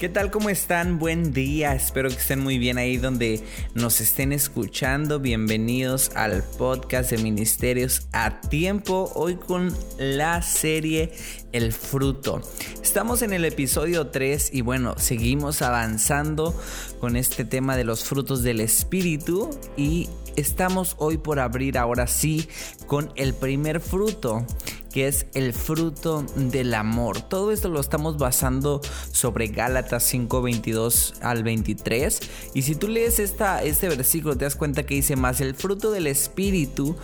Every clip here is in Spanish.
¿Qué tal? ¿Cómo están? Buen día. Espero que estén muy bien ahí donde nos estén escuchando. Bienvenidos al podcast de Ministerios a Tiempo. Hoy con la serie El Fruto. Estamos en el episodio 3 y bueno, seguimos avanzando con este tema de los frutos del Espíritu y estamos hoy por abrir ahora sí con el primer fruto que es el fruto del amor. Todo esto lo estamos basando sobre Gálatas 5, 22 al 23. Y si tú lees esta, este versículo, te das cuenta que dice, más el fruto del Espíritu,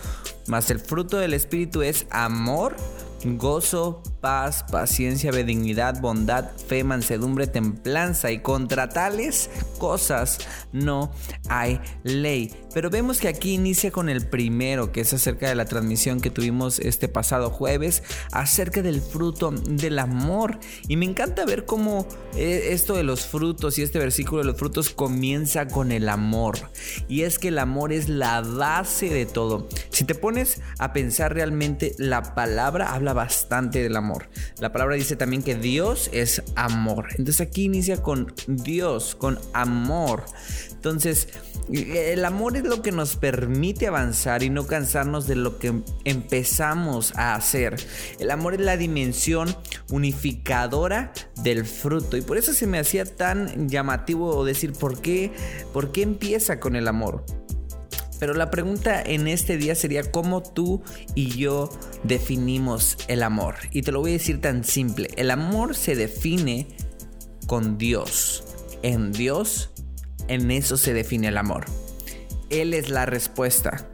más el fruto del Espíritu es amor, gozo, paz, paciencia, benignidad, bondad, fe, mansedumbre, templanza y contra tales cosas no hay ley. Pero vemos que aquí inicia con el primero, que es acerca de la transmisión que tuvimos este pasado jueves, acerca del fruto del amor. Y me encanta ver cómo eh, esto de los frutos y este versículo de los frutos comienza con el amor. Y es que el amor es la base de todo. Si te pones a pensar realmente, la palabra habla bastante del amor. La palabra dice también que Dios es amor. Entonces aquí inicia con Dios, con amor. Entonces, el amor es lo que nos permite avanzar y no cansarnos de lo que empezamos a hacer. El amor es la dimensión unificadora del fruto. Y por eso se me hacía tan llamativo decir por qué, por qué empieza con el amor. Pero la pregunta en este día sería cómo tú y yo definimos el amor. Y te lo voy a decir tan simple. El amor se define con Dios. En Dios, en eso se define el amor. Él es la respuesta.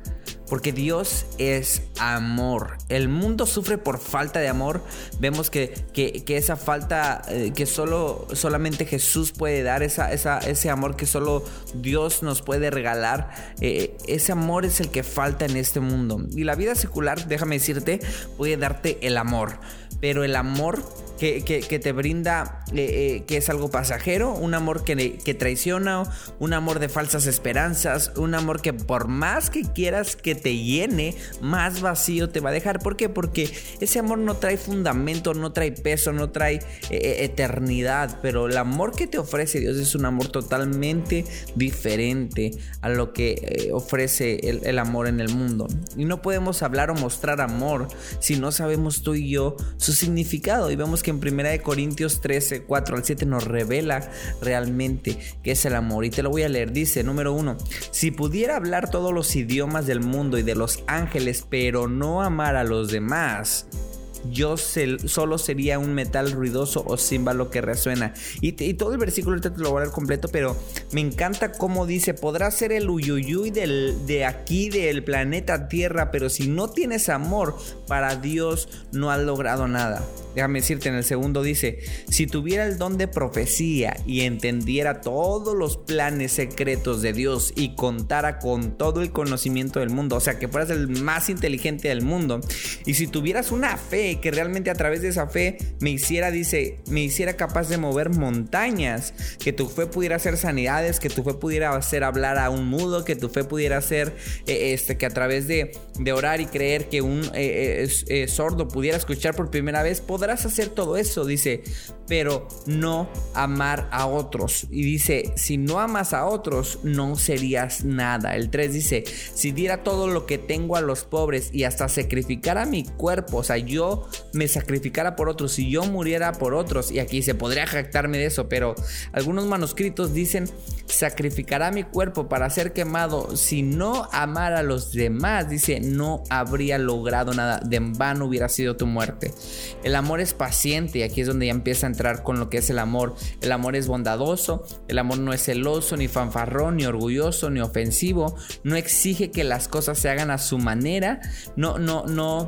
Porque Dios es amor. El mundo sufre por falta de amor. Vemos que, esa falta eh, que solo, solamente Jesús puede dar, esa, ese amor que solo Dios nos puede regalar, eh, ese amor es el que falta en este mundo. Y la vida secular, déjame decirte, puede darte el amor. Pero el amor que, te brinda, eh, eh, que es algo pasajero, un amor que, que traiciona, un amor de falsas esperanzas, un amor que por más que quieras que te llene, más vacío te va a dejar. ¿Por qué? Porque ese amor no trae fundamento, no trae peso, no trae eh, eternidad, pero el amor que te ofrece Dios es un amor totalmente diferente a lo que ofrece el, el amor en el mundo. Y no podemos hablar o mostrar amor si no sabemos tú y yo su significado. Y vemos que en 1 Corintios 13, 4 al 7 nos revela realmente qué es el amor. Y te lo voy a leer. Dice, número 1, si pudiera hablar todos los idiomas del mundo y de los ángeles, pero no amar a los demás, yo solo sería un metal ruidoso o címbalo que resuena. Y, todo el versículo te lo voy a leer completo, pero me encanta cómo dice, podrá ser el uyuyuy del, de aquí, del planeta Tierra, pero si no tienes amor para Dios, no has logrado nada. Déjame decirte, en el segundo dice, si tuviera el don de profecía y entendiera todos los planes secretos de Dios y contara con todo el conocimiento del mundo, o sea, que fueras el más inteligente del mundo, y si tuvieras una fe que realmente a través de esa fe me hiciera, dice, me hiciera capaz de mover montañas, que tu fe pudiera hacer sanidades, que tu fe pudiera hacer hablar a un mudo, que tu fe pudiera hacer, eh, este, que a través de, de, orar y creer que un eh, eh, sordo pudiera escuchar por primera vez, podrás hacer todo eso, dice, pero no amar a otros. Y dice, si no amas a otros, no serías nada. El 3 dice, si diera todo lo que tengo a los pobres y hasta sacrificara mi cuerpo, o sea, yo me sacrificara por otros, si yo muriera por otros, y aquí se podría jactarme de eso, pero algunos manuscritos dicen, sacrificará mi cuerpo para ser quemado, si no amara a los demás, dice, no habría logrado nada, de en vano hubiera sido tu muerte. El amor es paciente y aquí es donde ya empieza a entrar con lo que es el amor. El amor es bondadoso, el amor no es celoso, ni fanfarrón, ni orgulloso, ni ofensivo, no exige que las cosas se hagan a su manera, no, no, no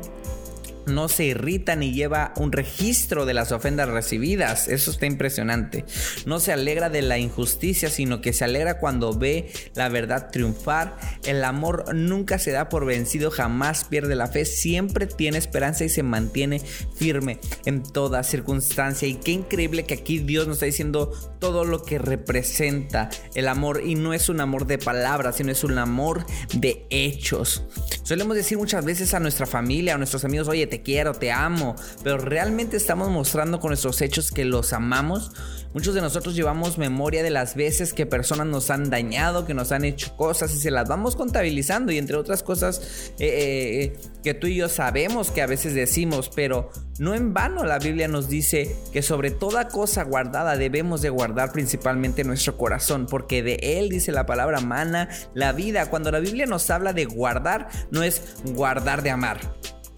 no se irrita ni lleva un registro de las ofendas recibidas. Eso está impresionante. No se alegra de la injusticia, sino que se alegra cuando ve la verdad triunfar. El amor nunca se da por vencido, jamás pierde la fe, siempre tiene esperanza y se mantiene firme en toda circunstancia. Y qué increíble que aquí Dios nos está diciendo todo lo que representa el amor. Y no es un amor de palabras, sino es un amor de hechos. Solemos decir muchas veces a nuestra familia, a nuestros amigos, oye, te te quiero, te amo, pero realmente estamos mostrando con nuestros hechos que los amamos. Muchos de nosotros llevamos memoria de las veces que personas nos han dañado, que nos han hecho cosas y se las vamos contabilizando y entre otras cosas eh, eh, eh, que tú y yo sabemos que a veces decimos, pero no en vano la Biblia nos dice que sobre toda cosa guardada debemos de guardar principalmente nuestro corazón, porque de él dice la palabra mana la vida. Cuando la Biblia nos habla de guardar, no es guardar de amar.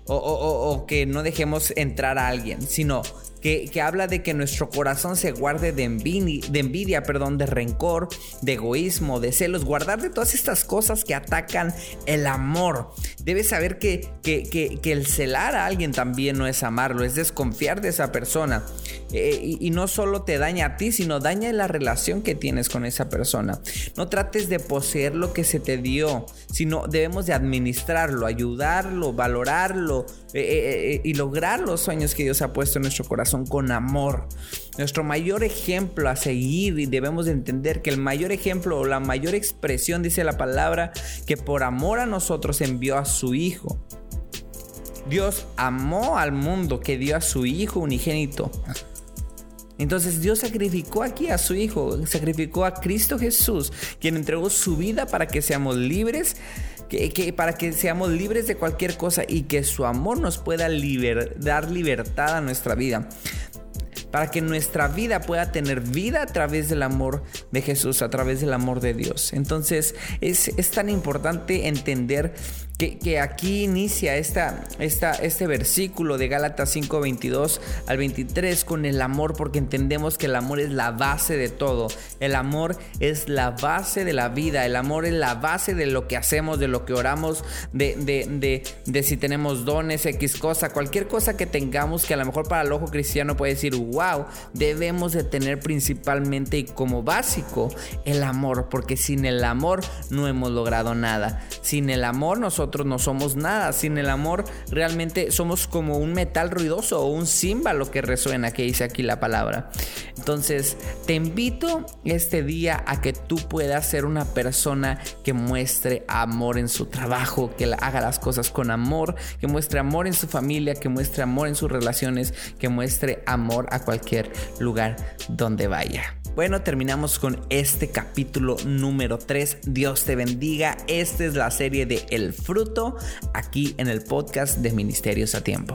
O, o, que no dejemos entrar a alguien, sino que, habla de que nuestro corazón se guarde de envidia, de perdón, de rencor, de egoísmo, de celos, guardar de todas estas cosas que atacan el amor. Debes saber que, que, el celar a alguien también no es amarlo, es desconfiar de esa persona. Eh, y, no solo te daña a ti, sino daña la relación que tienes con esa persona. No trates de poseer lo que se te dio, sino debemos de administrarlo, ayudarlo, valorarlo, eh, eh, y lograr los sueños que Dios ha puesto en nuestro corazón con amor. Nuestro mayor ejemplo a seguir y debemos de entender que el mayor ejemplo o la mayor expresión dice la palabra que por amor a nosotros envió a su Hijo. Dios amó al mundo que dio a su Hijo unigénito. Entonces Dios sacrificó aquí a su Hijo, sacrificó a Cristo Jesús, quien entregó su vida para que seamos libres que, para que seamos libres de cualquier cosa y que su amor nos pueda dar libertad a nuestra vida para que nuestra vida pueda tener vida a través del amor de Jesús, a través del amor de Dios. Entonces es, es tan importante entender que, aquí inicia esta, esta, este versículo de Gálatas 5, 22 al 23 con el amor, porque entendemos que el amor es la base de todo. El amor es la base de la vida. El amor es la base de lo que hacemos, de lo que oramos, de, de, de, si tenemos dones, X cosa, cualquier cosa que tengamos que a lo mejor para el ojo cristiano puede decir, debemos de tener principalmente y como básico el amor, porque sin el amor no hemos logrado nada. Sin el amor nosotros no somos nada. Sin el amor realmente somos como un metal ruidoso o un címbalo que resuena, que dice aquí la palabra. Entonces, te invito este día a que tú puedas ser una persona que muestre amor en su trabajo, que haga las cosas con amor, que muestre amor en su familia, que muestre amor en sus relaciones, que muestre amor a cualquier lugar donde vaya. Bueno, terminamos con este capítulo número 3. Dios te bendiga. Esta es la serie de El Fruto aquí en el podcast de Ministerios a Tiempo.